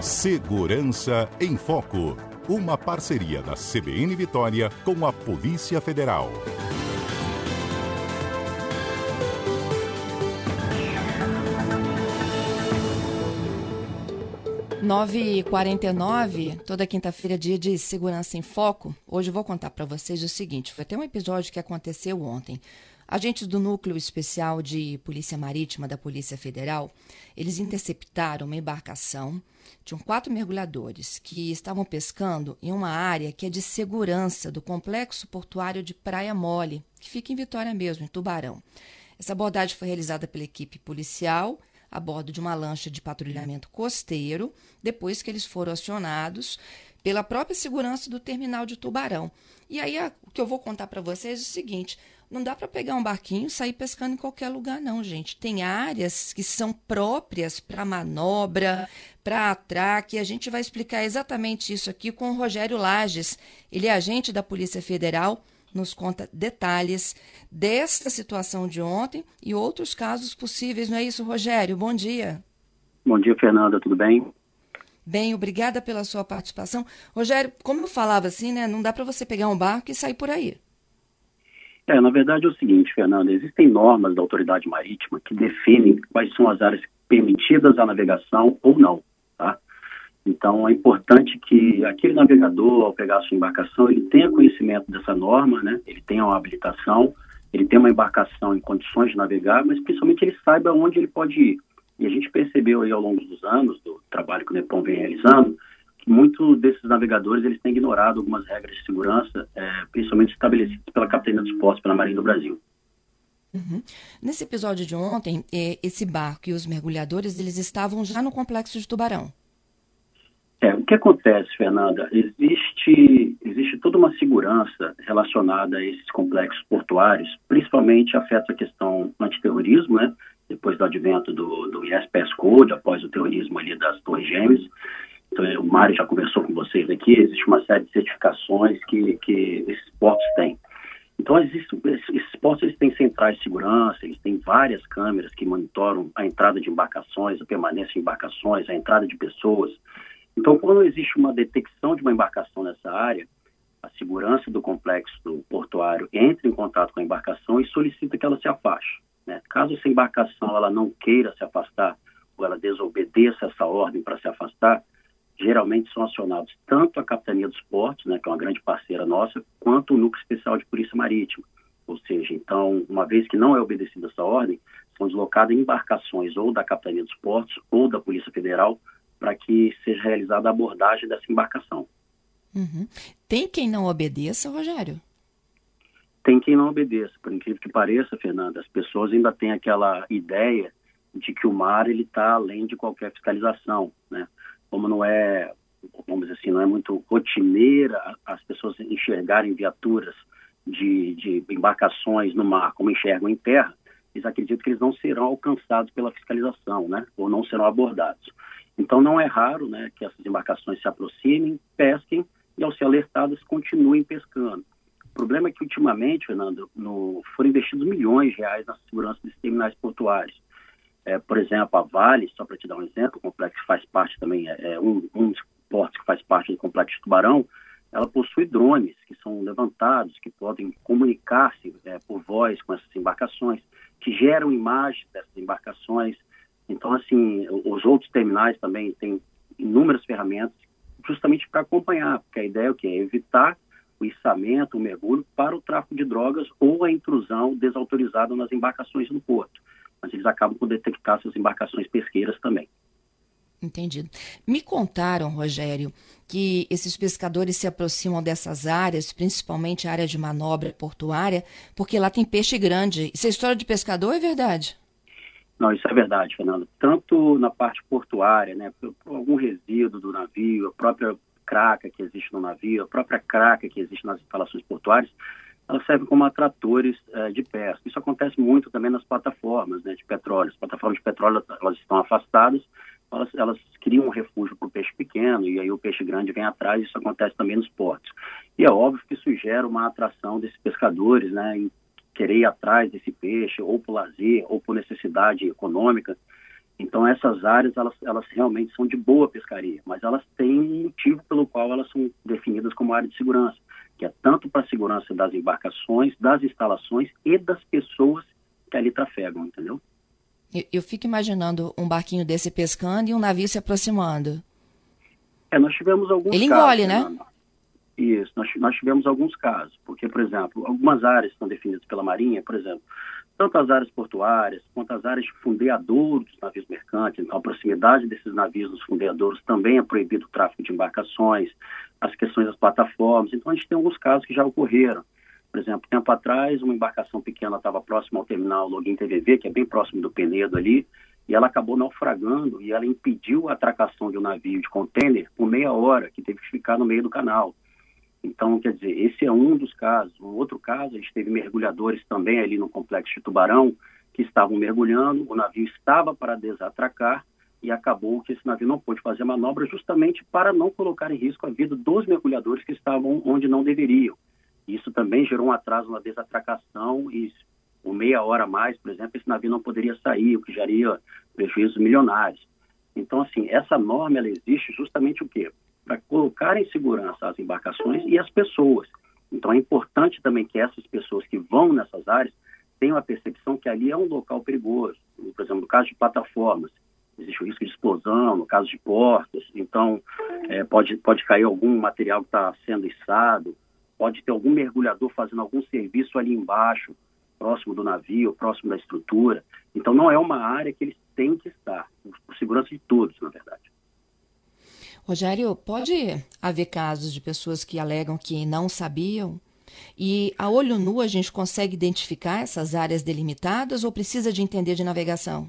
Segurança em Foco. Uma parceria da CBN Vitória com a Polícia Federal. Nove e quarenta toda quinta-feira, dia de Segurança em Foco. Hoje eu vou contar para vocês o seguinte: foi até um episódio que aconteceu ontem. Agentes do Núcleo Especial de Polícia Marítima da Polícia Federal, eles interceptaram uma embarcação de quatro mergulhadores que estavam pescando em uma área que é de segurança do complexo portuário de Praia Mole, que fica em Vitória mesmo, em Tubarão. Essa abordagem foi realizada pela equipe policial a bordo de uma lancha de patrulhamento costeiro, depois que eles foram acionados pela própria segurança do terminal de Tubarão. E aí o que eu vou contar para vocês é o seguinte: não dá para pegar um barquinho e sair pescando em qualquer lugar, não, gente. Tem áreas que são próprias para manobra, para atraque. A gente vai explicar exatamente isso aqui com o Rogério Lages. Ele é agente da Polícia Federal, nos conta detalhes desta situação de ontem e outros casos possíveis. Não é isso, Rogério? Bom dia. Bom dia, Fernanda. Tudo bem? Bem, obrigada pela sua participação. Rogério, como eu falava assim, né? Não dá para você pegar um barco e sair por aí. É, na verdade é o seguinte, Fernanda, existem normas da autoridade marítima que definem quais são as áreas permitidas à navegação ou não, tá? Então é importante que aquele navegador, ao pegar a sua embarcação, ele tenha conhecimento dessa norma, né? Ele tenha uma habilitação, ele tenha uma embarcação em condições de navegar, mas principalmente ele saiba onde ele pode ir. E a gente percebeu aí ao longo dos anos, do trabalho que o NEPOM vem realizando, muitos desses navegadores eles têm ignorado algumas regras de segurança, é, principalmente estabelecidas pela Capitania dos Portos, pela Marinha do Brasil. Uhum. Nesse episódio de ontem, é, esse barco e os mergulhadores eles estavam já no complexo de Tubarão. É, o que acontece, Fernanda? Existe, existe toda uma segurança relacionada a esses complexos portuários, principalmente afeta a questão antiterrorismo, né? Depois do advento do, do ISPS Code, após o terrorismo ali das Torres Gêmeas, o Mário já conversou com vocês aqui, existe uma série de certificações que, que esses portos têm. Então, esses portos eles têm centrais de segurança, eles têm várias câmeras que monitoram a entrada de embarcações, a permanência de embarcações, a entrada de pessoas. Então, quando existe uma detecção de uma embarcação nessa área, a segurança do complexo portuário entra em contato com a embarcação e solicita que ela se afaste. Né? Caso essa embarcação ela não queira se afastar ou ela desobedeça essa ordem para se afastar, geralmente são acionados tanto a Capitania dos Portos, né, que é uma grande parceira nossa, quanto o Núcleo Especial de Polícia Marítima. Ou seja, então, uma vez que não é obedecida essa ordem, são deslocadas embarcações ou da Capitania dos Portos ou da Polícia Federal para que seja realizada a abordagem dessa embarcação. Uhum. Tem quem não obedeça, Rogério? Tem quem não obedeça. Por incrível que pareça, Fernanda, as pessoas ainda têm aquela ideia de que o mar ele está além de qualquer fiscalização, né? Como não é, vamos dizer assim, não é muito rotineira as pessoas enxergarem viaturas de, de embarcações no mar como enxergam em terra, eles acreditam que eles não serão alcançados pela fiscalização, né? Ou não serão abordados. Então não é raro, né, que essas embarcações se aproximem, pesquem e ao ser alertadas continuem pescando. O problema é que ultimamente, Fernando, no, foram investidos milhões de reais na segurança desses terminais portuários. É, por exemplo, a Vale, só para te dar um exemplo, o complexo faz parte também, é, é um, um dos portos que faz parte do complexo de Tubarão, ela possui drones que são levantados, que podem comunicar-se é, por voz com essas embarcações, que geram imagens dessas embarcações. Então, assim, os outros terminais também têm inúmeras ferramentas justamente para acompanhar, porque a ideia é o quê? É evitar o içamento, o mergulho para o tráfico de drogas ou a intrusão desautorizada nas embarcações no porto mas eles acabam por detectar essas embarcações pesqueiras também. Entendido. Me contaram, Rogério, que esses pescadores se aproximam dessas áreas, principalmente a área de manobra portuária, porque lá tem peixe grande. Isso é história de pescador, é verdade? Não, isso é verdade, Fernando. Tanto na parte portuária, né, por algum resíduo do navio, a própria craca que existe no navio, a própria craca que existe nas instalações portuárias, elas servem como atratores uh, de pesca. Isso acontece muito também nas plataformas né, de petróleo. As plataformas de petróleo elas estão afastadas, elas, elas criam um refúgio para o peixe pequeno e aí o peixe grande vem atrás. Isso acontece também nos portos. E é óbvio que isso gera uma atração desses pescadores, né, em querer ir atrás desse peixe, ou por lazer, ou por necessidade econômica. Então essas áreas elas, elas realmente são de boa pescaria, mas elas têm um motivo pelo qual elas são definidas como área de segurança, que é tanto para a segurança das embarcações, das instalações e das pessoas que ali trafegam, entendeu? Eu, eu fico imaginando um barquinho desse pescando e um navio se aproximando. É, nós tivemos alguns Ele casos, engole, né? Isso, nós, nós tivemos alguns casos, porque, por exemplo, algumas áreas estão definidas pela Marinha, por exemplo, tanto as áreas portuárias quanto as áreas de fundeador dos navios mercantes, então a proximidade desses navios dos fundeadores também é proibido o tráfego de embarcações, as questões das plataformas, então a gente tem alguns casos que já ocorreram. Por exemplo, tempo atrás, uma embarcação pequena estava próxima ao terminal Login TVV, que é bem próximo do Penedo ali, e ela acabou naufragando e ela impediu a atracação de um navio de contêiner por meia hora, que teve que ficar no meio do canal. Então, quer dizer, esse é um dos casos. Um outro caso, a gente teve mergulhadores também ali no complexo de Tubarão, que estavam mergulhando, o navio estava para desatracar e acabou que esse navio não pôde fazer manobra justamente para não colocar em risco a vida dos mergulhadores que estavam onde não deveriam. Isso também gerou um atraso na desatracação e por meia hora a mais, por exemplo, esse navio não poderia sair, o que geraria prejuízos milionários. Então, assim, essa norma ela existe justamente o quê? Para colocar em segurança as embarcações e as pessoas. Então, é importante também que essas pessoas que vão nessas áreas tenham a percepção que ali é um local perigoso. Por exemplo, no caso de plataformas, existe o risco de explosão, no caso de portas, então é, pode, pode cair algum material que está sendo içado, pode ter algum mergulhador fazendo algum serviço ali embaixo, próximo do navio, próximo da estrutura. Então não é uma área que eles têm que estar, por segurança de todos, na verdade. Rogério, pode haver casos de pessoas que alegam que não sabiam? E a olho nu a gente consegue identificar essas áreas delimitadas ou precisa de entender de navegação?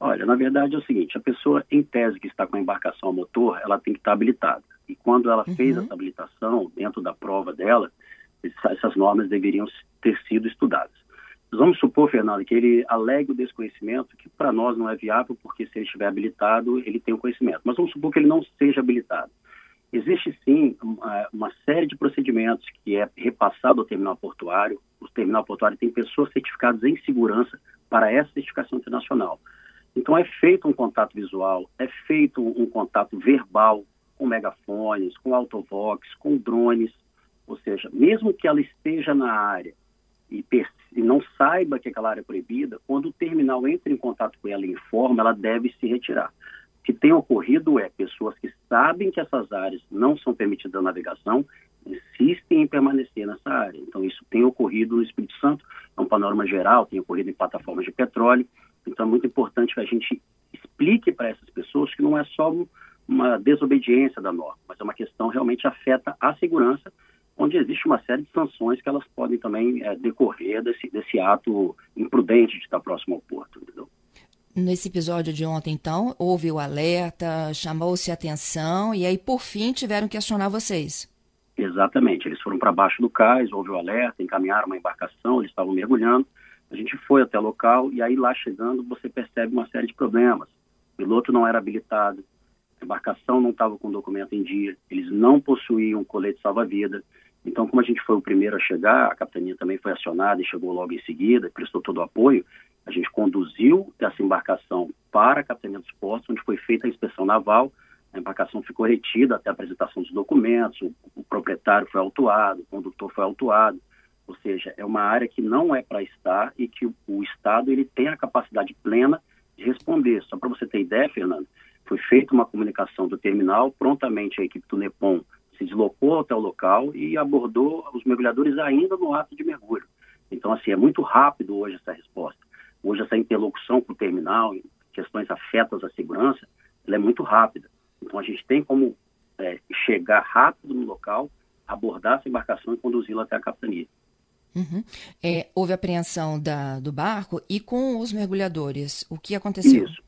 Olha, na verdade é o seguinte, a pessoa em tese que está com a embarcação a motor, ela tem que estar habilitada. E quando ela uhum. fez essa habilitação, dentro da prova dela, essas normas deveriam ter sido estudadas. Vamos supor, Fernando, que ele alegue o desconhecimento, que para nós não é viável, porque se ele estiver habilitado, ele tem o conhecimento. Mas vamos supor que ele não seja habilitado. Existe sim uma, uma série de procedimentos que é repassado ao terminal portuário. O terminal portuário tem pessoas certificadas em segurança para essa certificação internacional. Então é feito um contato visual, é feito um contato verbal com megafones, com autovox, com drones, ou seja, mesmo que ela esteja na área e, e, não saiba que aquela área é proibida, quando o terminal entra em contato com ela e informa, ela deve se retirar. O que tem ocorrido é pessoas que sabem que essas áreas não são permitidas a navegação, insistem em permanecer nessa área. Então, isso tem ocorrido no Espírito Santo, é um panorama geral, tem ocorrido em plataformas de petróleo. Então, é muito importante que a gente explique para essas pessoas que não é só uma desobediência da norma, mas é uma questão realmente afeta a segurança onde existe uma série de sanções que elas podem também é, decorrer desse, desse ato imprudente de estar próximo ao porto, entendeu? Nesse episódio de ontem, então, houve o alerta, chamou-se atenção e aí, por fim, tiveram que acionar vocês. Exatamente. Eles foram para baixo do cais, houve o alerta, encaminharam uma embarcação, eles estavam mergulhando. A gente foi até o local e aí, lá chegando, você percebe uma série de problemas. O piloto não era habilitado, a embarcação não estava com documento em dia, eles não possuíam colete salva-vida, então, como a gente foi o primeiro a chegar, a capitania também foi acionada e chegou logo em seguida, prestou todo o apoio. A gente conduziu essa embarcação para a capitania dos portos, onde foi feita a inspeção naval. A embarcação ficou retida até a apresentação dos documentos, o, o proprietário foi autuado, o condutor foi autuado. Ou seja, é uma área que não é para estar e que o, o Estado ele tem a capacidade plena de responder. Só para você ter ideia, Fernando, foi feita uma comunicação do terminal, prontamente a equipe do NEPOM se deslocou até o local e abordou os mergulhadores ainda no ato de mergulho. Então, assim, é muito rápido hoje essa resposta. Hoje essa interlocução com o terminal, questões afetas à segurança, ela é muito rápida. Então, a gente tem como é, chegar rápido no local, abordar essa embarcação e conduzi-la até a capitania. Uhum. É, houve apreensão da, do barco e com os mergulhadores, o que aconteceu? Isso.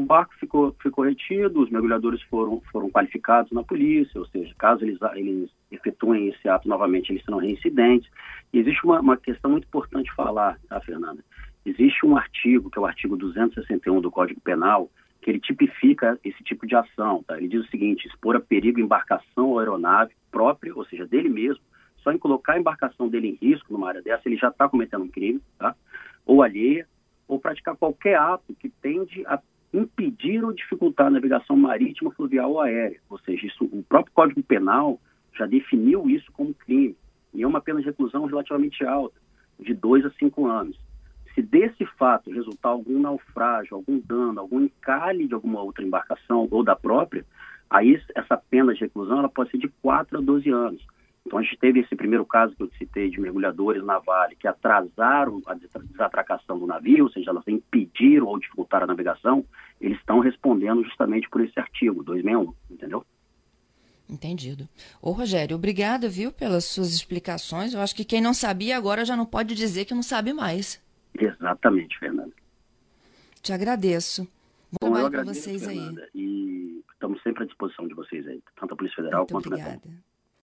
O barco ficou, ficou retido, os mergulhadores foram, foram qualificados na polícia, ou seja, caso eles, eles efetuem esse ato novamente, eles serão reincidentes. E existe uma, uma questão muito importante falar, tá, Fernanda? Existe um artigo, que é o artigo 261 do Código Penal, que ele tipifica esse tipo de ação, tá? Ele diz o seguinte, expor a perigo embarcação ou aeronave própria, ou seja, dele mesmo, só em colocar a embarcação dele em risco numa área dessa, ele já está cometendo um crime, tá? Ou alheia, ou praticar qualquer ato que tende a impedir ou dificultar a navegação marítima, fluvial ou aérea. Ou seja, isso, o próprio Código Penal já definiu isso como crime. E é uma pena de reclusão relativamente alta, de dois a cinco anos. Se desse fato resultar algum naufrágio, algum dano, algum encalhe de alguma outra embarcação ou da própria, aí essa pena de reclusão ela pode ser de 4 a 12 anos. Então a gente teve esse primeiro caso que eu citei de mergulhadores na Vale que atrasaram a desatracação do navio, ou seja, elas impediram ou dificultaram a navegação, eles estão respondendo justamente por esse artigo 261, entendeu? Entendido. Ô Rogério, obrigada, viu, pelas suas explicações. Eu acho que quem não sabia agora já não pode dizer que não sabe mais. Exatamente, Fernanda. Te agradeço. Bom, Bom trabalho para vocês Fernanda, aí. E estamos sempre à disposição de vocês aí, tanto a Polícia Federal Muito quanto obrigada. a